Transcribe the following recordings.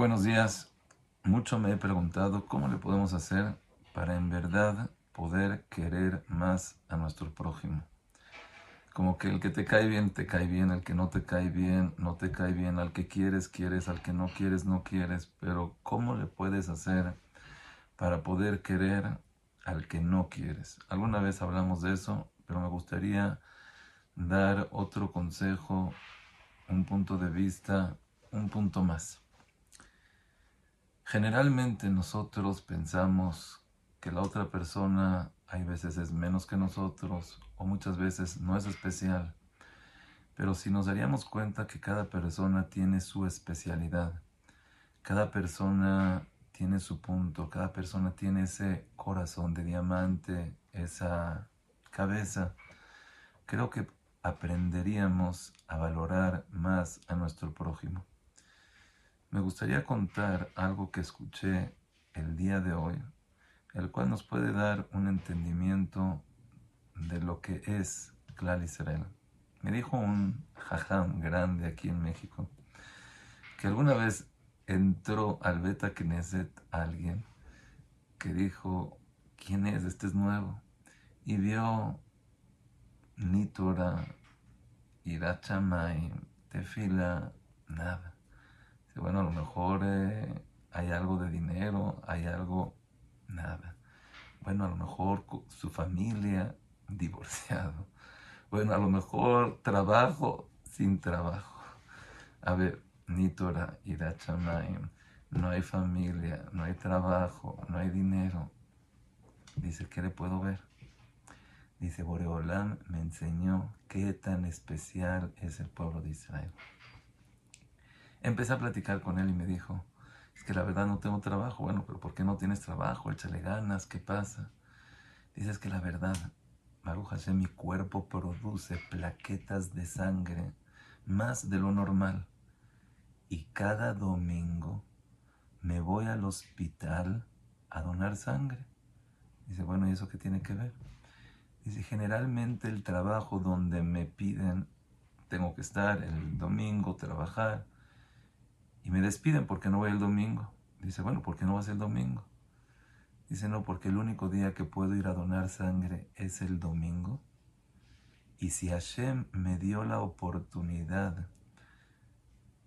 buenos días. Mucho me he preguntado cómo le podemos hacer para en verdad poder querer más a nuestro prójimo. Como que el que te cae bien, te cae bien, el que no te cae bien, no te cae bien, al que quieres, quieres, al que no quieres, no quieres, pero ¿cómo le puedes hacer para poder querer al que no quieres? Alguna vez hablamos de eso, pero me gustaría dar otro consejo, un punto de vista, un punto más. Generalmente nosotros pensamos que la otra persona hay veces es menos que nosotros o muchas veces no es especial. Pero si nos daríamos cuenta que cada persona tiene su especialidad, cada persona tiene su punto, cada persona tiene ese corazón de diamante, esa cabeza, creo que aprenderíamos a valorar más a nuestro prójimo. Me gustaría contar algo que escuché el día de hoy, el cual nos puede dar un entendimiento de lo que es Klal Israel. Me dijo un jajam grande aquí en México que alguna vez entró al Beta Knesset alguien que dijo, ¿quién es? Este es nuevo. Y vio ni Torah, Irachamay, Tefila, nada bueno, a lo mejor eh, hay algo de dinero, hay algo, nada. Bueno, a lo mejor su familia divorciado. Bueno, a lo mejor trabajo sin trabajo. A ver, Nitora, Irachamayim, no hay familia, no hay trabajo, no hay dinero. Dice, ¿qué le puedo ver? Dice, Boreolam me enseñó qué tan especial es el pueblo de Israel. Empecé a platicar con él y me dijo, es que la verdad no tengo trabajo. Bueno, pero ¿por qué no tienes trabajo? Échale ganas, ¿qué pasa? Dices que la verdad, Baruch Hashem, mi cuerpo produce plaquetas de sangre más de lo normal. Y cada domingo me voy al hospital a donar sangre. Dice, bueno, ¿y eso qué tiene que ver? Dice, generalmente el trabajo donde me piden, tengo que estar el domingo, trabajar, y me despiden porque no voy el domingo. Dice, bueno, ¿por qué no vas el domingo? Dice, no, porque el único día que puedo ir a donar sangre es el domingo. Y si Hashem me dio la oportunidad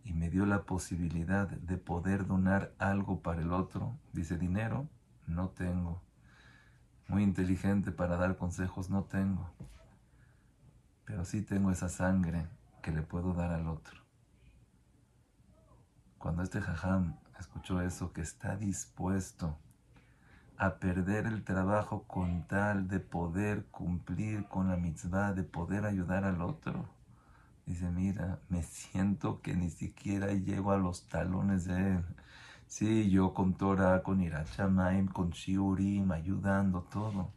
y me dio la posibilidad de poder donar algo para el otro, dice, dinero, no tengo. Muy inteligente para dar consejos, no tengo. Pero sí tengo esa sangre que le puedo dar al otro. Cuando este jajam escuchó eso, que está dispuesto a perder el trabajo con tal de poder cumplir con la mitzvah, de poder ayudar al otro. Dice, mira, me siento que ni siquiera llego a los talones de él. Sí, yo con Torah, con Irachamaim, con Shiurim, ayudando, todo.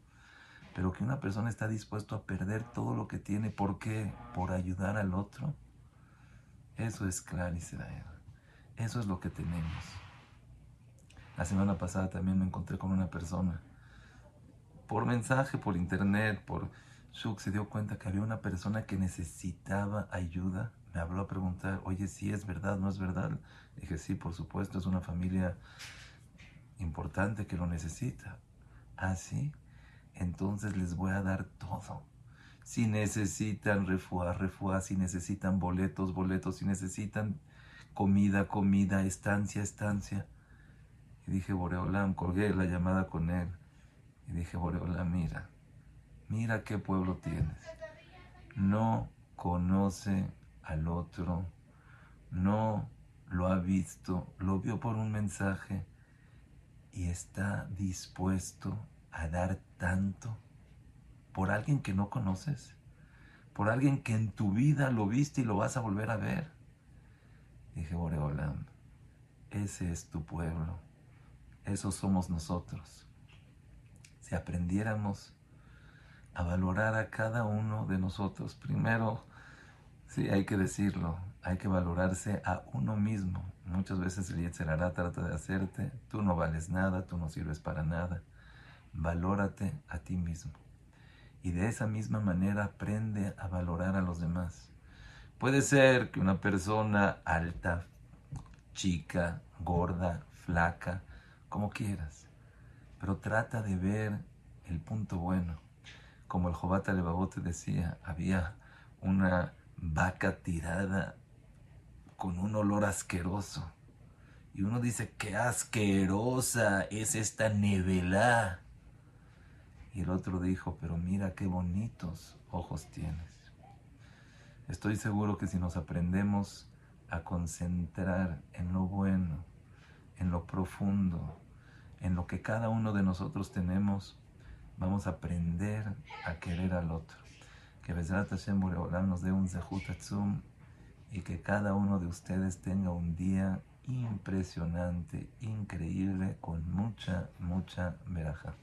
Pero que una persona está dispuesto a perder todo lo que tiene, ¿por qué? Por ayudar al otro. Eso es claro, Israel. Eso es lo que tenemos. La semana pasada también me encontré con una persona. Por mensaje, por internet, por Shuk, se dio cuenta que había una persona que necesitaba ayuda. Me habló a preguntar, oye, si es verdad, no es verdad. Dije, sí, por supuesto, es una familia importante que lo necesita. Ah, sí. Entonces les voy a dar todo. Si necesitan refuá, refuá, si necesitan boletos, boletos, si necesitan comida, comida, estancia, estancia. Y dije, Boreolam, colgué la llamada con él. Y dije, Boreolam, mira, mira qué pueblo tienes. No conoce al otro, no lo ha visto, lo vio por un mensaje y está dispuesto a dar tanto por alguien que no conoces, por alguien que en tu vida lo viste y lo vas a volver a ver. Dije, Boreolam, ese es tu pueblo, esos somos nosotros. Si aprendiéramos a valorar a cada uno de nosotros, primero, sí, hay que decirlo, hay que valorarse a uno mismo. Muchas veces el Yetzerará trata de hacerte, tú no vales nada, tú no sirves para nada. Valórate a ti mismo. Y de esa misma manera aprende a valorar a los demás. Puede ser que una persona alta, chica, gorda, flaca, como quieras. Pero trata de ver el punto bueno. Como el Jobata Levabote decía, había una vaca tirada con un olor asqueroso. Y uno dice, qué asquerosa es esta nevela. Y el otro dijo, pero mira qué bonitos ojos tienes. Estoy seguro que si nos aprendemos a concentrar en lo bueno, en lo profundo, en lo que cada uno de nosotros tenemos, vamos a aprender a querer al otro. Que Bezrat Hashem nos dé un Zehut y que cada uno de ustedes tenga un día impresionante, increíble, con mucha, mucha veraja.